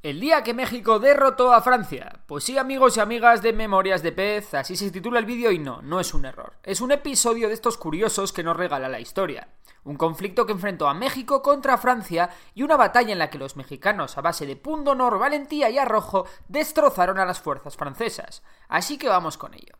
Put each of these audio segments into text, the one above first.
El día que México derrotó a Francia. Pues sí, amigos y amigas de Memorias de Pez, así se titula el vídeo y no, no es un error. Es un episodio de estos curiosos que nos regala la historia. Un conflicto que enfrentó a México contra Francia y una batalla en la que los mexicanos, a base de pundonor, valentía y arrojo, destrozaron a las fuerzas francesas. Así que vamos con ello.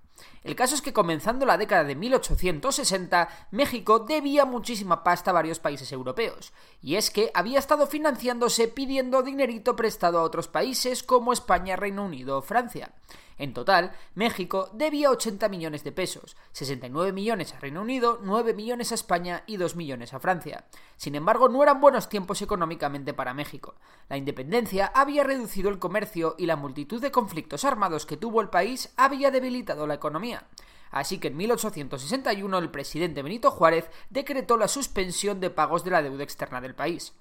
El caso es que comenzando la década de 1860, México debía muchísima pasta a varios países europeos, y es que había estado financiándose pidiendo dinerito prestado a otros países como España, Reino Unido o Francia. En total, México debía 80 millones de pesos, 69 millones a Reino Unido, 9 millones a España y 2 millones a Francia. Sin embargo, no eran buenos tiempos económicamente para México. La independencia había reducido el comercio y la multitud de conflictos armados que tuvo el país había debilitado la economía. Así que en 1861 el presidente Benito Juárez decretó la suspensión de pagos de la deuda externa del país.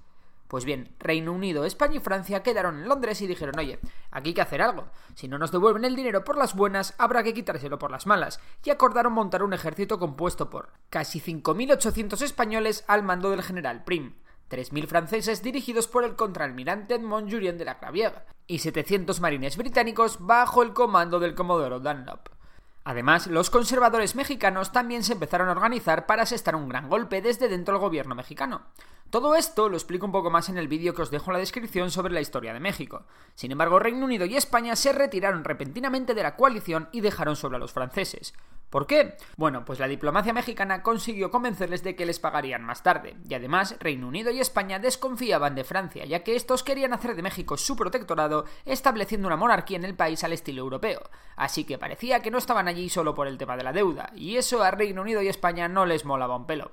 Pues bien, Reino Unido, España y Francia quedaron en Londres y dijeron, oye, aquí hay que hacer algo. Si no nos devuelven el dinero por las buenas, habrá que quitárselo por las malas. Y acordaron montar un ejército compuesto por casi 5.800 españoles al mando del general Prim, 3.000 franceses dirigidos por el contraalmirante Edmond Julien de la Clavière y 700 marines británicos bajo el comando del comodoro Dunlop. Además, los conservadores mexicanos también se empezaron a organizar para asestar un gran golpe desde dentro del gobierno mexicano. Todo esto lo explico un poco más en el vídeo que os dejo en la descripción sobre la historia de México. Sin embargo, Reino Unido y España se retiraron repentinamente de la coalición y dejaron solo a los franceses. ¿Por qué? Bueno, pues la diplomacia mexicana consiguió convencerles de que les pagarían más tarde, y además Reino Unido y España desconfiaban de Francia, ya que estos querían hacer de México su protectorado, estableciendo una monarquía en el país al estilo europeo. Así que parecía que no estaban allí solo por el tema de la deuda, y eso a Reino Unido y España no les molaba un pelo.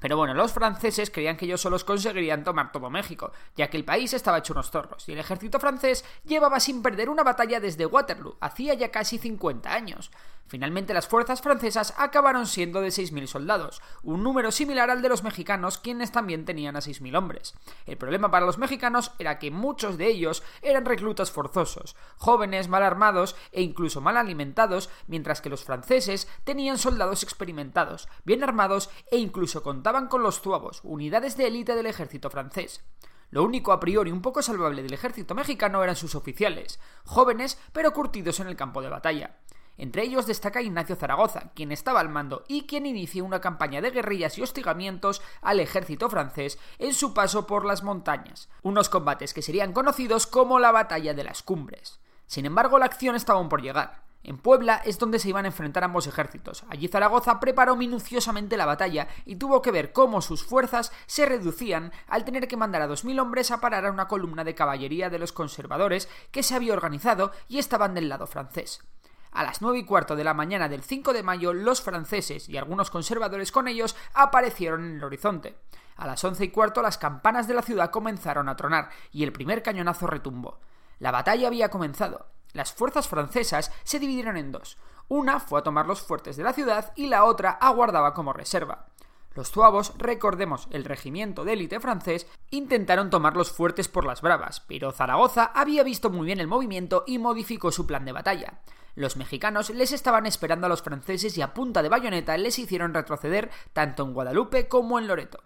Pero bueno, los franceses creían que ellos solos conseguirían tomar todo México, ya que el país estaba hecho unos zorros, y el ejército francés llevaba sin perder una batalla desde Waterloo, hacía ya casi 50 años. Finalmente las fuerzas francesas acabaron siendo de 6.000 soldados, un número similar al de los mexicanos, quienes también tenían a 6.000 hombres. El problema para los mexicanos era que muchos de ellos eran reclutas forzosos, jóvenes, mal armados e incluso mal alimentados, mientras que los franceses tenían soldados experimentados, bien armados e incluso contaban con los zuavos, unidades de élite del ejército francés. Lo único a priori un poco salvable del ejército mexicano eran sus oficiales, jóvenes pero curtidos en el campo de batalla. Entre ellos destaca Ignacio Zaragoza, quien estaba al mando y quien inició una campaña de guerrillas y hostigamientos al ejército francés en su paso por las montañas, unos combates que serían conocidos como la Batalla de las Cumbres. Sin embargo, la acción estaba aún por llegar. En Puebla es donde se iban a enfrentar ambos ejércitos. Allí Zaragoza preparó minuciosamente la batalla y tuvo que ver cómo sus fuerzas se reducían al tener que mandar a 2.000 hombres a parar a una columna de caballería de los conservadores que se había organizado y estaban del lado francés. A las nueve y cuarto de la mañana del 5 de mayo, los franceses y algunos conservadores con ellos aparecieron en el horizonte. A las once y cuarto, las campanas de la ciudad comenzaron a tronar y el primer cañonazo retumbó. La batalla había comenzado. Las fuerzas francesas se dividieron en dos. Una fue a tomar los fuertes de la ciudad y la otra aguardaba como reserva. Los zuavos, recordemos el regimiento de élite francés, intentaron tomar los fuertes por las bravas, pero Zaragoza había visto muy bien el movimiento y modificó su plan de batalla. Los mexicanos les estaban esperando a los franceses y a punta de bayoneta les hicieron retroceder tanto en Guadalupe como en Loreto.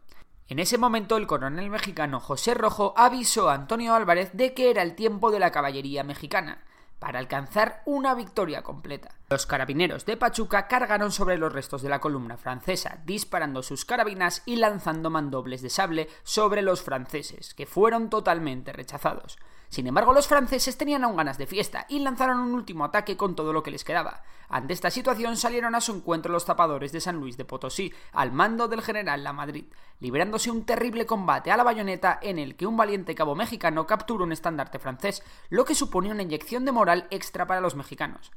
En ese momento el coronel mexicano José Rojo avisó a Antonio Álvarez de que era el tiempo de la caballería mexicana para alcanzar una victoria completa. Los carabineros de Pachuca cargaron sobre los restos de la columna francesa, disparando sus carabinas y lanzando mandobles de sable sobre los franceses, que fueron totalmente rechazados. Sin embargo, los franceses tenían aún ganas de fiesta y lanzaron un último ataque con todo lo que les quedaba. Ante esta situación salieron a su encuentro los tapadores de San Luis de Potosí, al mando del general La Madrid, liberándose un terrible combate a la bayoneta en el que un valiente cabo mexicano capturó un estandarte francés, lo que suponía una inyección de moral extra para los mexicanos.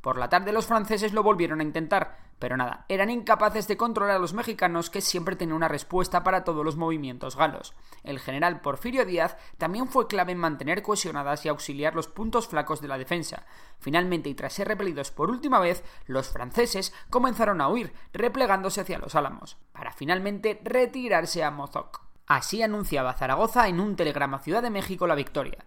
Por la tarde los franceses lo volvieron a intentar, pero nada, eran incapaces de controlar a los mexicanos que siempre tenían una respuesta para todos los movimientos galos. El general Porfirio Díaz también fue clave en mantener cohesionadas y auxiliar los puntos flacos de la defensa. Finalmente, y tras ser repelidos por última vez, los franceses comenzaron a huir, replegándose hacia los Álamos, para finalmente retirarse a Mozoc. Así anunciaba Zaragoza en un telegrama Ciudad de México la victoria.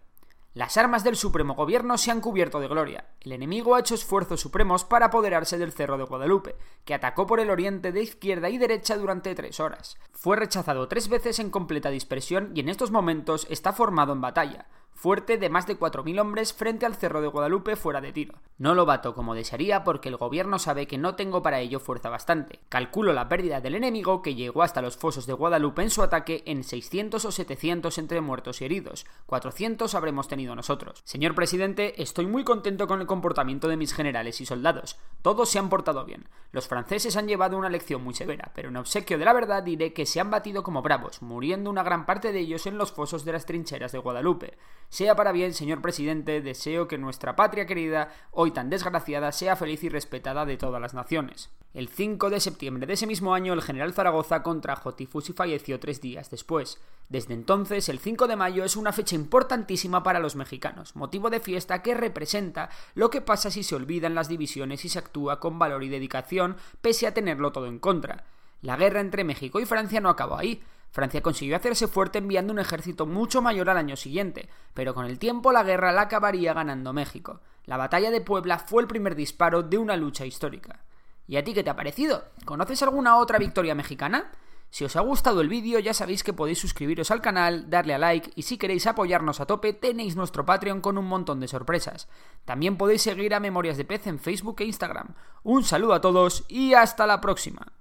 Las armas del Supremo Gobierno se han cubierto de gloria. El enemigo ha hecho esfuerzos supremos para apoderarse del Cerro de Guadalupe, que atacó por el oriente de izquierda y derecha durante tres horas. Fue rechazado tres veces en completa dispersión y en estos momentos está formado en batalla fuerte de más de 4.000 hombres frente al Cerro de Guadalupe fuera de tiro. No lo bato como desearía porque el gobierno sabe que no tengo para ello fuerza bastante. Calculo la pérdida del enemigo que llegó hasta los fosos de Guadalupe en su ataque en 600 o 700 entre muertos y heridos. 400 habremos tenido nosotros. Señor presidente, estoy muy contento con el comportamiento de mis generales y soldados. Todos se han portado bien. Los franceses han llevado una lección muy severa, pero en obsequio de la verdad diré que se han batido como bravos, muriendo una gran parte de ellos en los fosos de las trincheras de Guadalupe. Sea para bien, señor presidente, deseo que nuestra patria querida, hoy tan desgraciada, sea feliz y respetada de todas las naciones. El 5 de septiembre de ese mismo año, el general Zaragoza contrajo tifus y falleció tres días después. Desde entonces, el 5 de mayo es una fecha importantísima para los mexicanos, motivo de fiesta que representa lo que pasa si se olvidan las divisiones y se actúa con valor y dedicación, pese a tenerlo todo en contra. La guerra entre México y Francia no acabó ahí. Francia consiguió hacerse fuerte enviando un ejército mucho mayor al año siguiente, pero con el tiempo la guerra la acabaría ganando México. La batalla de Puebla fue el primer disparo de una lucha histórica. ¿Y a ti qué te ha parecido? ¿Conoces alguna otra victoria mexicana? Si os ha gustado el vídeo ya sabéis que podéis suscribiros al canal, darle a like y si queréis apoyarnos a tope tenéis nuestro Patreon con un montón de sorpresas. También podéis seguir a Memorias de Pez en Facebook e Instagram. Un saludo a todos y hasta la próxima.